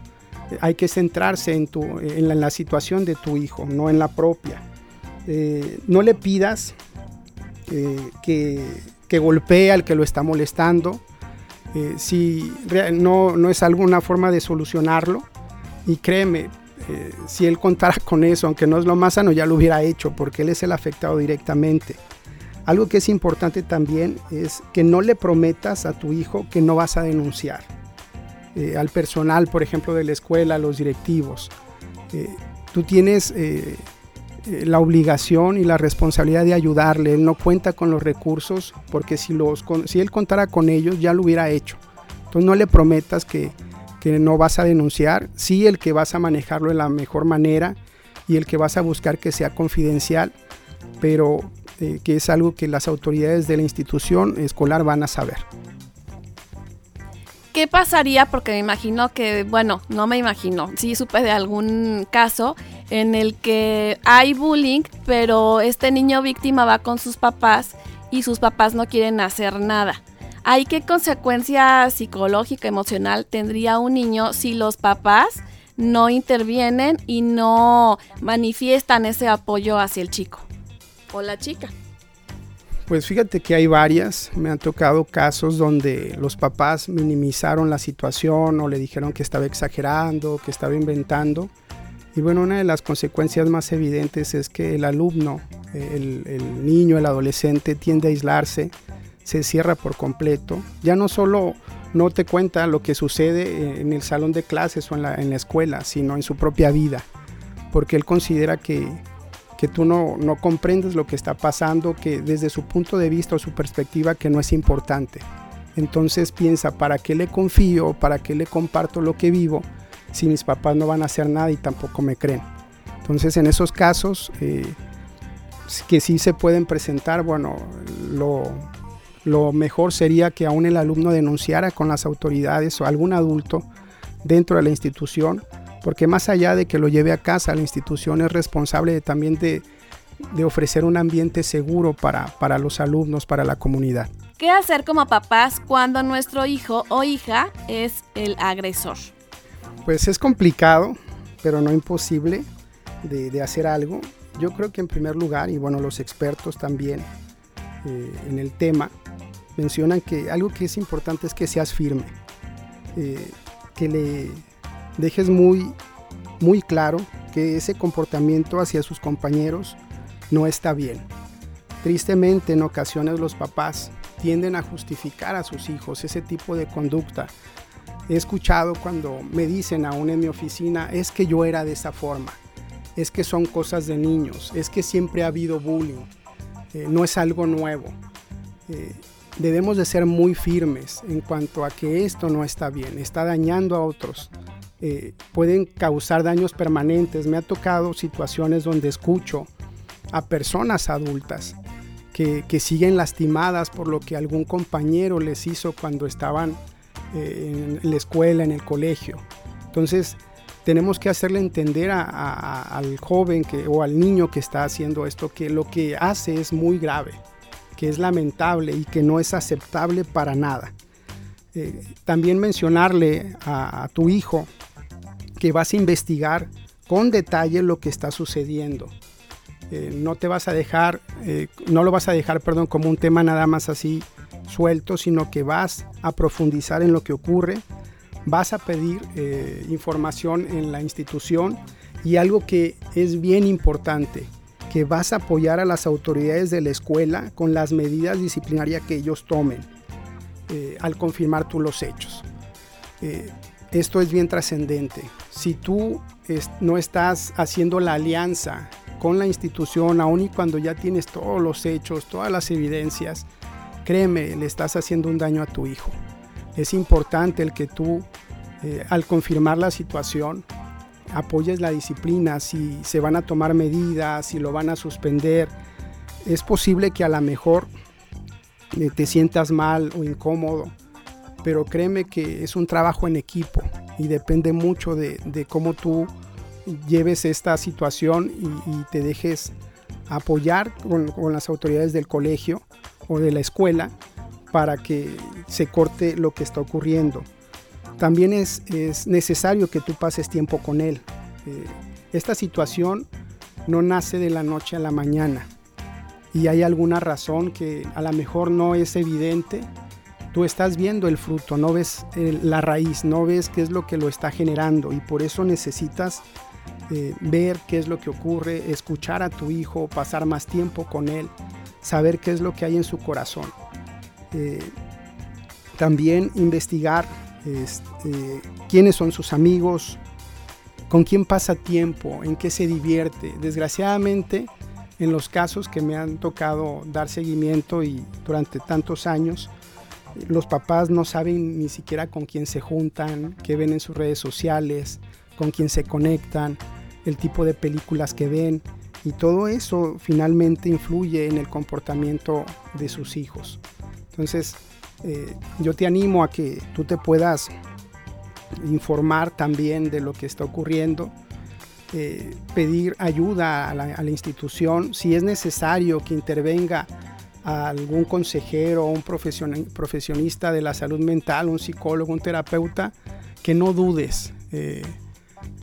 hay que centrarse en, tu, en la situación de tu hijo, no en la propia. Eh, no le pidas eh, que, golpee al que lo está molestando. Eh, si no, no, es alguna forma de solucionarlo, y créeme, si él contara con eso, aunque no es lo más sano, ya lo hubiera hecho, porque él es el afectado directamente. Algo que es importante también es que no le prometas a tu hijo que no vas a denunciar. al personal, por ejemplo, de la escuela, a los directivos. tú tienes eh, la obligación y la responsabilidad de ayudarle. Él no cuenta con los recursos porque si, los, si él contara con ellos ya lo hubiera hecho. Entonces no le prometas que, no vas a denunciar, sí el que vas a manejarlo de la mejor manera y el que vas a buscar que sea confidencial, pero eh, que es algo que las autoridades de la institución escolar van a saber. ¿Qué pasaría? Porque me imagino que, bueno, no me imagino, sí supe de algún caso en el que hay bullying, pero este niño víctima va con sus papás y sus papás no quieren hacer nada. ¿Hay qué consecuencia psicológica, emocional tendría un niño si los papás no intervienen y no manifiestan ese apoyo hacia el chico o la chica? Pues fíjate que hay varias, me han tocado casos donde los papás minimizaron la situación o le dijeron que estaba exagerando, que estaba inventando y bueno, una de las consecuencias más evidentes es que el alumno, el, niño, el adolescente tiende a aislarse, se cierra por completo. Ya no solo no te cuenta lo que sucede en el salón de clases o en la, escuela, sino en su propia vida, porque él considera que, tú no, no comprendes lo que está pasando, que desde su punto de vista o su perspectiva que no es importante. Entonces piensa, ¿para qué le confío? ¿Para qué le comparto lo que vivo? Si mis papás no van a hacer nada y tampoco me creen. Entonces en esos casos, eh, que sí se pueden presentar, bueno, lo, mejor sería que aún el alumno denunciara con las autoridades o algún adulto dentro de la institución, porque más allá de que lo lleve a casa, la institución es responsable también de, de ofrecer un ambiente seguro para, para los alumnos, para la comunidad. ¿Qué hacer como papás cuando nuestro hijo o hija es el agresor? Pues es complicado, pero no imposible de, hacer algo. Yo creo que en primer lugar, y bueno, los expertos también eh, en el tema, mencionan que algo que es importante es que seas firme, eh, que le dejes muy, muy claro que ese comportamiento hacia sus compañeros no está bien. Tristemente en ocasiones los papás tienden a justificar a sus hijos ese tipo de conducta. He escuchado cuando me dicen aún en mi oficina, es que yo era de esa forma, es que son cosas de niños, es que siempre ha habido bullying, eh, no es algo nuevo. Eh, debemos de ser muy firmes en cuanto a que esto no está bien, está dañando a otros, eh, pueden causar daños permanentes. Me ha tocado situaciones donde escucho a personas adultas que, que siguen lastimadas por lo que algún compañero les hizo cuando estaban en la escuela, en el colegio. Entonces, tenemos que hacerle entender a, al joven que, o al niño que está haciendo esto que lo que hace es muy grave, que es lamentable y que no es aceptable para nada. Eh, también mencionarle a, a, tu hijo que vas a investigar con detalle lo que está sucediendo. Eh, no te vas a dejar, eh, no lo vas a dejar, perdón, como un tema nada más así suelto, sino que vas a profundizar en lo que ocurre, vas a pedir eh, información en la institución y algo que es bien importante, que vas a apoyar a las autoridades de la escuela con las medidas disciplinarias que ellos tomen eh, al confirmar tú los hechos. Eh, esto es bien trascendente. Si tú no estás haciendo la alianza con la institución, aun y cuando ya tienes todos los hechos, todas las evidencias, créeme, le estás haciendo un daño a tu hijo. Es importante el que tú, eh, al confirmar la situación, apoyes la disciplina, si se van a tomar medidas, si lo van a suspender. Es posible que a lo mejor eh, te sientas mal o incómodo, pero créeme que es un trabajo en equipo y depende mucho de, cómo tú lleves esta situación y, te dejes apoyar con, las autoridades del colegio o de la escuela para que se corte lo que está ocurriendo. También es, es necesario que tú pases tiempo con él. Eh, esta situación no nace de la noche a la mañana y hay alguna razón que a lo mejor no es evidente. Tú estás viendo el fruto, no ves el, la raíz, no ves qué es lo que lo está generando y por eso necesitas eh, ver qué es lo que ocurre, escuchar a tu hijo, pasar más tiempo con él, saber qué es lo que hay en su corazón. Eh, también investigar este, quiénes son sus amigos, con quién pasa tiempo, en qué se divierte. Desgraciadamente, en los casos que me han tocado dar seguimiento y durante tantos años, los papás no saben ni siquiera con quién se juntan, qué ven en sus redes sociales, con quién se conectan, el tipo de películas que ven y todo eso finalmente influye en el comportamiento de sus hijos. Entonces, eh, yo te animo a que tú te puedas informar también de lo que está ocurriendo, eh, pedir ayuda a la, institución, si es necesario que intervenga algún consejero o un profesionista de la salud mental, un psicólogo, un terapeuta, que no dudes. Eh,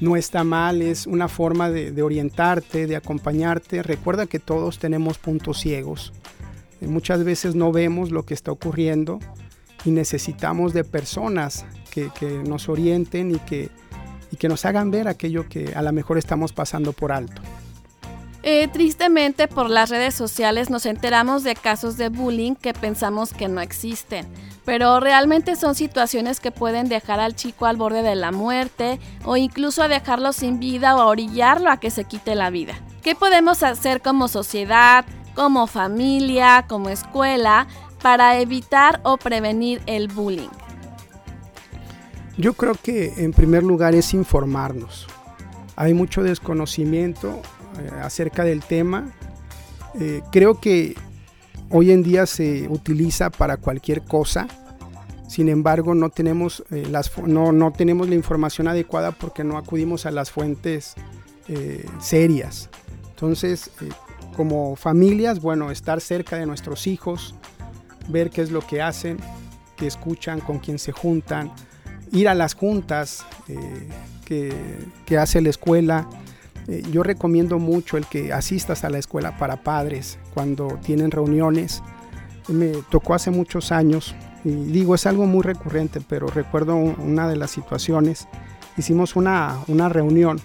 no está mal, es una forma de, orientarte, de acompañarte. Recuerda que todos tenemos puntos ciegos. Eh, muchas veces no vemos lo que está ocurriendo y necesitamos de personas que, que nos orienten y que, y que nos hagan ver aquello que a lo mejor estamos pasando por alto. Eh, tristemente por las redes sociales nos enteramos de casos de bullying que pensamos que no existen, pero realmente son situaciones que pueden dejar al chico al borde de la muerte o incluso a dejarlo sin vida o a orillarlo a que se quite la vida. ¿Qué podemos hacer como sociedad, como familia, como escuela para evitar o prevenir el bullying? Yo creo que en primer lugar es informarnos. Hay mucho desconocimiento eh, acerca del tema Eh, creo que hoy en día se utiliza para cualquier cosa, sin embargo no tenemos, eh, las, no, no, tenemos la información adecuada porque no acudimos a las fuentes eh, serias. Entonces, como familias, bueno, estar cerca de nuestros hijos, ver qué es lo que hacen, qué escuchan, con quién se juntan, ir a las juntas que hace la escuela, eh, yo recomiendo mucho el que asistas a la escuela para padres cuando tienen reuniones. Me tocó hace muchos años y digo, es algo muy recurrente, pero recuerdo una de las situaciones. Hicimos una, una reunión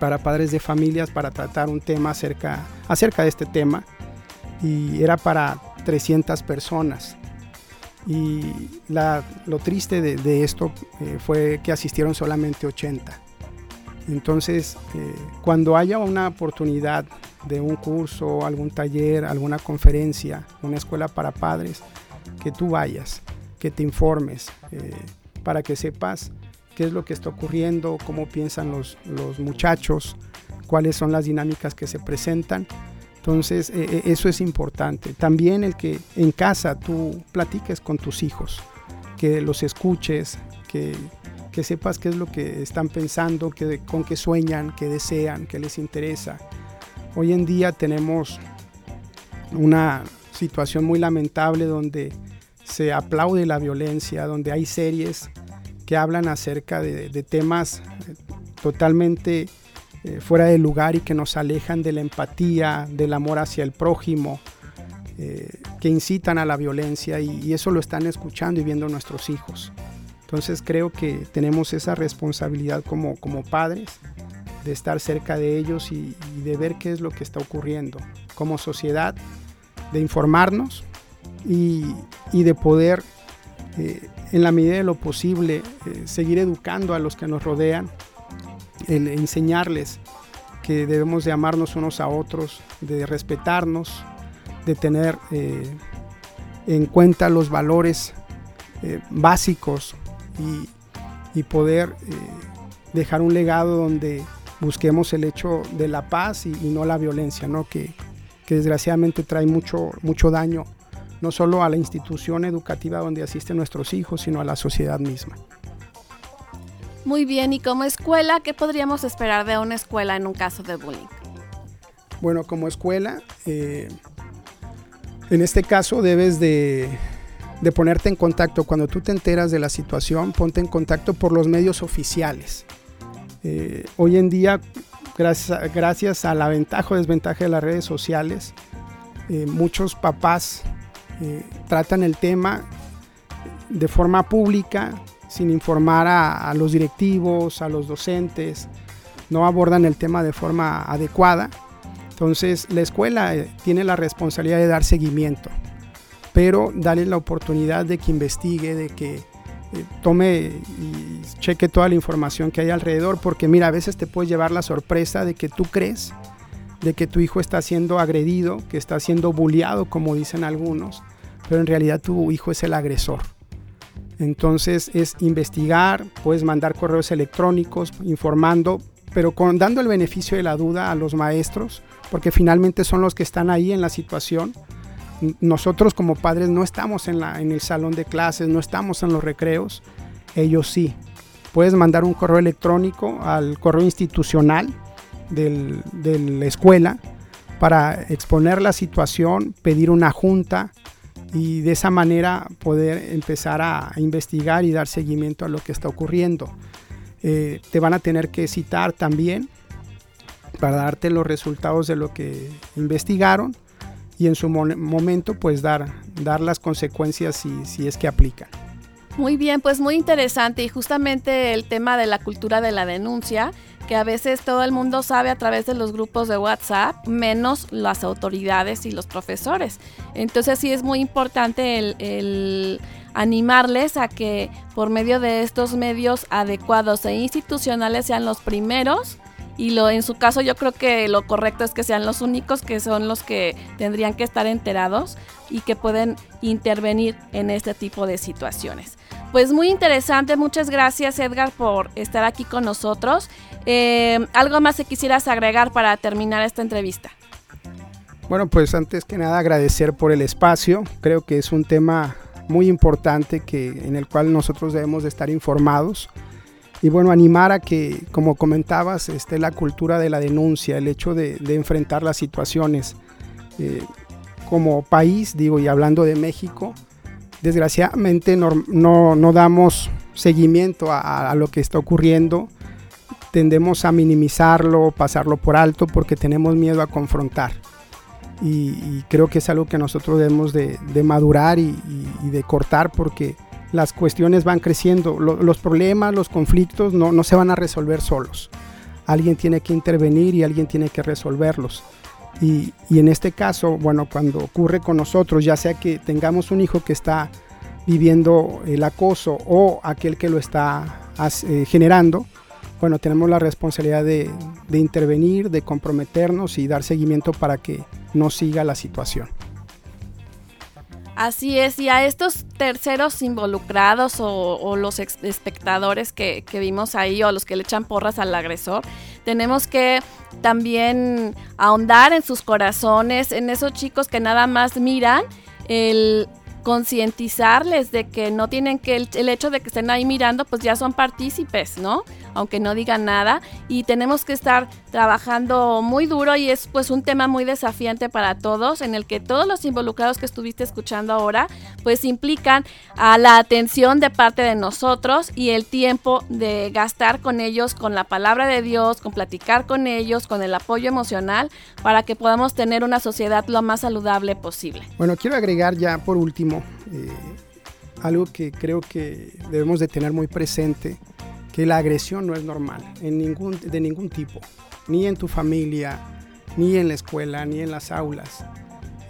para padres de familias para tratar un tema acerca, acerca de este tema y era para 300 personas. Y lo triste de, esto eh, fue que asistieron solamente 80. Entonces, eh, cuando haya una oportunidad de un curso, algún taller, alguna conferencia, una escuela para padres, que tú vayas, que te informes, eh, para que sepas qué es lo que está ocurriendo, cómo piensan los, muchachos, cuáles son las dinámicas que se presentan. Entonces, eh, eso es importante. También el que en casa tú platiques con tus hijos, que los escuches, que que sepas qué es lo que están pensando, que, con qué sueñan, qué desean, qué les interesa. Hoy en día tenemos una situación muy lamentable donde se aplaude la violencia, donde hay series que hablan acerca de, temas eh, totalmente eh, fuera de lugar y que nos alejan de la empatía, del amor hacia el prójimo, eh, que incitan a la violencia y eso lo están escuchando y viendo nuestros hijos. Entonces creo que tenemos esa responsabilidad como, como padres de estar cerca de ellos y, de ver qué es lo que está ocurriendo como sociedad, de informarnos y, de poder, eh, en la medida de lo posible, eh, seguir educando a los que nos rodean, el enseñarles que debemos de amarnos unos a otros, de respetarnos, de tener eh, en cuenta los valores básicos y, poder eh, dejar un legado donde busquemos el hecho de la paz y, no la violencia, ¿no? Que, que, desgraciadamente trae mucho, mucho daño, no solo a la institución educativa donde asisten nuestros hijos, sino a la sociedad misma. Muy bien, y como escuela, ¿qué podríamos esperar de una escuela en un caso de bullying? Bueno, como escuela, eh, en este caso debes de de ponerte en contacto. Cuando tú te enteras de la situación, ponte en contacto por los medios oficiales. Eh, hoy en día, gracias, a la ventaja o desventaja de las redes sociales, eh, muchos papás eh, tratan el tema de forma pública, sin informar a los directivos, a los docentes, no abordan el tema de forma adecuada. Entonces, la escuela tiene la responsabilidad de dar seguimiento pero darle la oportunidad de que investigue, de que eh, tome y cheque toda la información que hay alrededor, porque mira, a veces te puedes llevar la sorpresa de que tú crees de que tu hijo está siendo agredido, que está siendo bulleado, como dicen algunos, pero en realidad tu hijo es el agresor. Entonces es investigar, puedes mandar correos electrónicos informando, pero dando el beneficio de la duda a los maestros, porque finalmente son los que están ahí en la situación nosotros como padres no estamos en, la, en el salón de clases, no estamos en los recreos, ellos sí. Puedes mandar un correo electrónico al correo institucional de la escuela para exponer la situación, pedir una junta y de esa manera poder empezar a, investigar y dar seguimiento a lo que está ocurriendo. Eh, te van a tener que citar también para darte los resultados de lo que investigaron y en su momento pues dar, dar las consecuencias si, si es que aplican. Muy bien, pues muy interesante y justamente el tema de la cultura de la denuncia, que a veces todo el mundo sabe a través de los grupos de WhatsApp, menos las autoridades y los profesores. Entonces sí es muy importante el, el animarles a que por medio de estos medios adecuados e institucionales sean los primeros y lo en su caso yo creo que lo correcto es que sean los únicos que son los que tendrían que estar enterados y que pueden intervenir en este tipo de situaciones. Pues muy interesante, muchas gracias Edgar por estar aquí con nosotros. Eh, ¿Algo más que quisieras agregar para terminar esta entrevista? Bueno, pues antes que nada agradecer por el espacio. Creo que es un tema muy importante que, en el cual nosotros debemos de estar informados. Y bueno, animar a que, como comentabas, esté la cultura de la denuncia, el hecho de, de enfrentar las situaciones. Eh, como país, digo, y hablando de México, desgraciadamente no, no, no damos seguimiento a, a, lo que está ocurriendo. Tendemos a minimizarlo, pasarlo por alto porque tenemos miedo a confrontar. Y, y creo que es algo que nosotros debemos de, de madurar y, y, y, de cortar porque las cuestiones van creciendo. Lo, los problemas, los conflictos no, no se van a resolver solos. Alguien tiene que intervenir y alguien tiene que resolverlos. Y, y, en este caso, bueno, cuando ocurre con nosotros, ya sea que tengamos un hijo que está viviendo el acoso o aquel que lo está eh, generando, bueno, tenemos la responsabilidad de, de, intervenir, de comprometernos y dar seguimiento para que no siga la situación. Así es, y a estos terceros involucrados o, los espectadores que, que, vimos ahí o los que le echan porras al agresor, tenemos que también ahondar en sus corazones, en esos chicos que nada más miran el concientizarles de que no tienen que el, el, hecho de que estén ahí mirando pues ya son partícipes, ¿no? Aunque no digan nada y tenemos que estar trabajando muy duro y es pues un tema muy desafiante para todos en el que todos los involucrados que estuviste escuchando ahora pues implican a la atención de parte de nosotros y el tiempo de gastar con ellos con la palabra de Dios, con platicar con ellos, con el apoyo emocional para que podamos tener una sociedad lo más saludable posible. Bueno, quiero agregar ya por último eh, algo que creo que debemos de tener muy presente, que la agresión no es normal en ningún, de ningún tipo, ni en tu familia, ni en la escuela, ni en las aulas.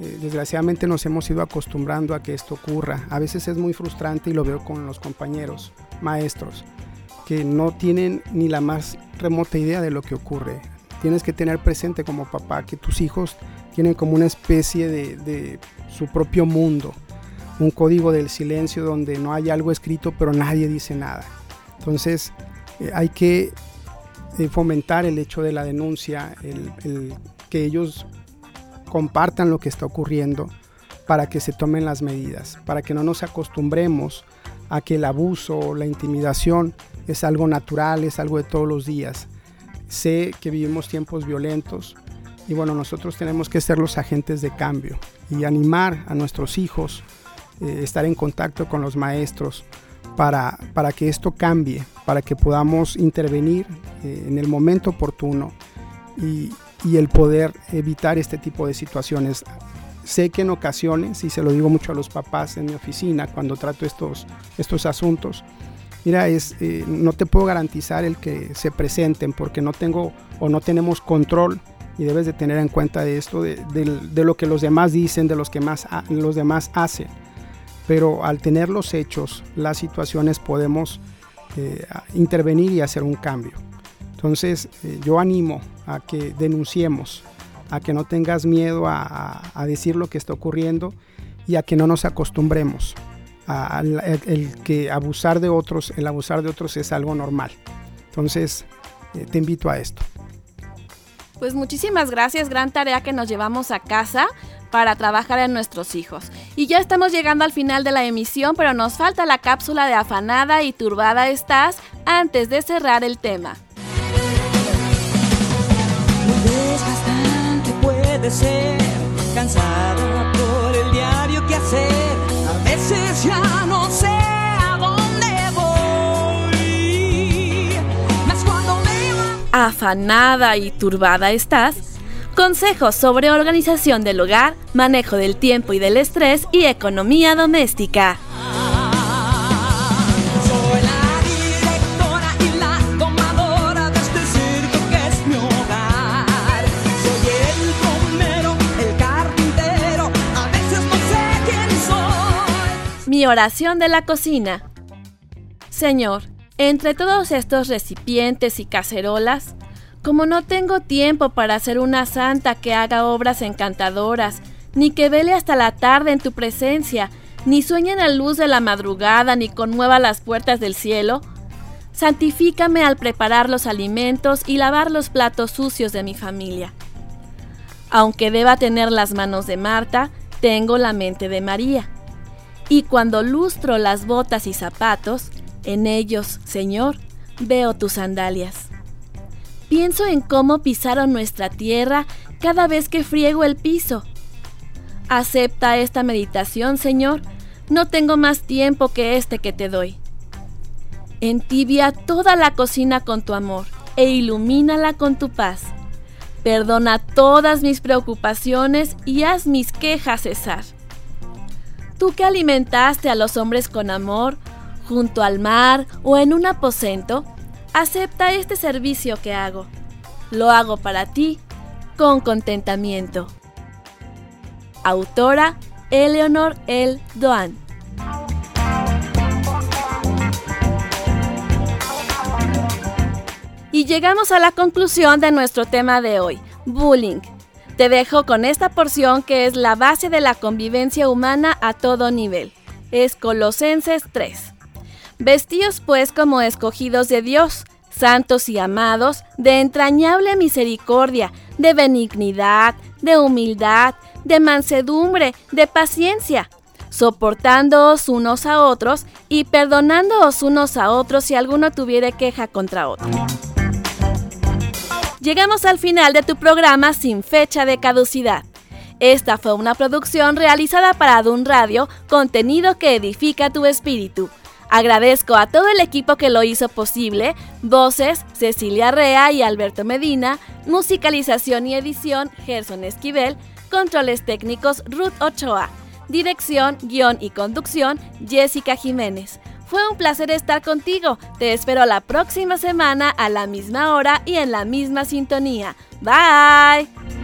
Eh, desgraciadamente nos hemos ido acostumbrando a que esto ocurra. A veces es muy frustrante y lo veo con los compañeros, maestros, que no tienen ni la más remota idea de lo que ocurre. Tienes que tener presente como papá que tus hijos tienen como una especie de, de su propio mundo un código del silencio donde no hay algo escrito pero nadie dice nada. Entonces eh, hay que eh, fomentar el hecho de la denuncia, el, que ellos compartan lo que está ocurriendo para que se tomen las medidas, para que no nos acostumbremos a que el abuso, la intimidación es algo natural, es algo de todos los días. Sé que vivimos tiempos violentos y bueno, nosotros tenemos que ser los agentes de cambio y animar a nuestros hijos eh, estar en contacto con los maestros para, para, que esto cambie, para que podamos intervenir eh, en el momento oportuno y, y, el poder evitar este tipo de situaciones. Sé que en ocasiones, y se lo digo mucho a los papás en mi oficina cuando trato estos, estos asuntos, mira, es, eh, no te puedo garantizar el que se presenten porque no tengo o no tenemos control y debes de tener en cuenta de esto, de, de, de lo que los demás dicen, de los que más, los demás hacen pero al tener los hechos, las situaciones podemos eh, intervenir y hacer un cambio. Entonces eh, yo animo a que denunciemos, a que no tengas miedo a, a, a, decir lo que está ocurriendo y a que no nos acostumbremos a, el, el, que abusar de otros, el abusar de otros es algo normal. Entonces eh, te invito a esto. Pues muchísimas gracias, gran tarea que nos llevamos a casa para trabajar en nuestros hijos. Y ya estamos llegando al final de la emisión, pero nos falta la cápsula de afanada y turbada estás antes de cerrar el tema. Muy desgastante puede ser, cansada por el diario que hacer, a veces ya no sé a dónde voy. Mas cuando me Afanada y turbada estás, Consejos sobre organización del hogar, manejo del tiempo y del estrés y economía doméstica. Soy la directora y la domadora de este circo que es mi hogar. Soy el plomero, el carpintero, a veces no sé quién soy. Mi oración de la cocina. Señor, entre todos estos recipientes y cacerolas, como no tengo tiempo para ser una santa que haga obras encantadoras, ni que vele hasta la tarde en tu presencia, ni sueñe en la luz de la madrugada, ni conmueva las puertas del cielo, santifícame al preparar los alimentos y lavar los platos sucios de mi familia. Aunque deba tener las manos de Marta, tengo la mente de María. Y cuando lustro las botas y zapatos, en ellos, Señor, veo tus sandalias. Pienso en cómo pisaron nuestra tierra cada vez que friego el piso. Acepta esta meditación, Señor. No tengo más tiempo que este que te doy. Entibia toda la cocina con tu amor e ilumínala con tu paz. Perdona todas mis preocupaciones y haz mis quejas cesar. Tú que alimentaste a los hombres con amor, junto al mar o en un aposento, acepta este servicio que hago. Lo hago para ti con contentamiento. Autora Eleonor L. Doan. Y llegamos a la conclusión de nuestro tema de hoy, bullying. Te dejo con esta porción que es la base de la convivencia humana a todo nivel. Es Colosenses 3. Vestíos pues como escogidos de Dios, santos y amados, de entrañable misericordia, de benignidad, de humildad, de mansedumbre, de paciencia, soportándoos unos a otros y perdonándoos unos a otros si alguno tuviere queja contra otro. Llegamos al final de tu programa sin fecha de caducidad. Esta fue una producción realizada para Dun Radio, contenido que edifica tu espíritu. Agradezco a todo el equipo que lo hizo posible, voces Cecilia Rea y Alberto Medina, musicalización y edición Gerson Esquivel, controles técnicos Ruth Ochoa, dirección, guion y conducción Jessica Jiménez. Fue un placer estar contigo. Te espero la próxima semana a la misma hora y en la misma sintonía. Bye.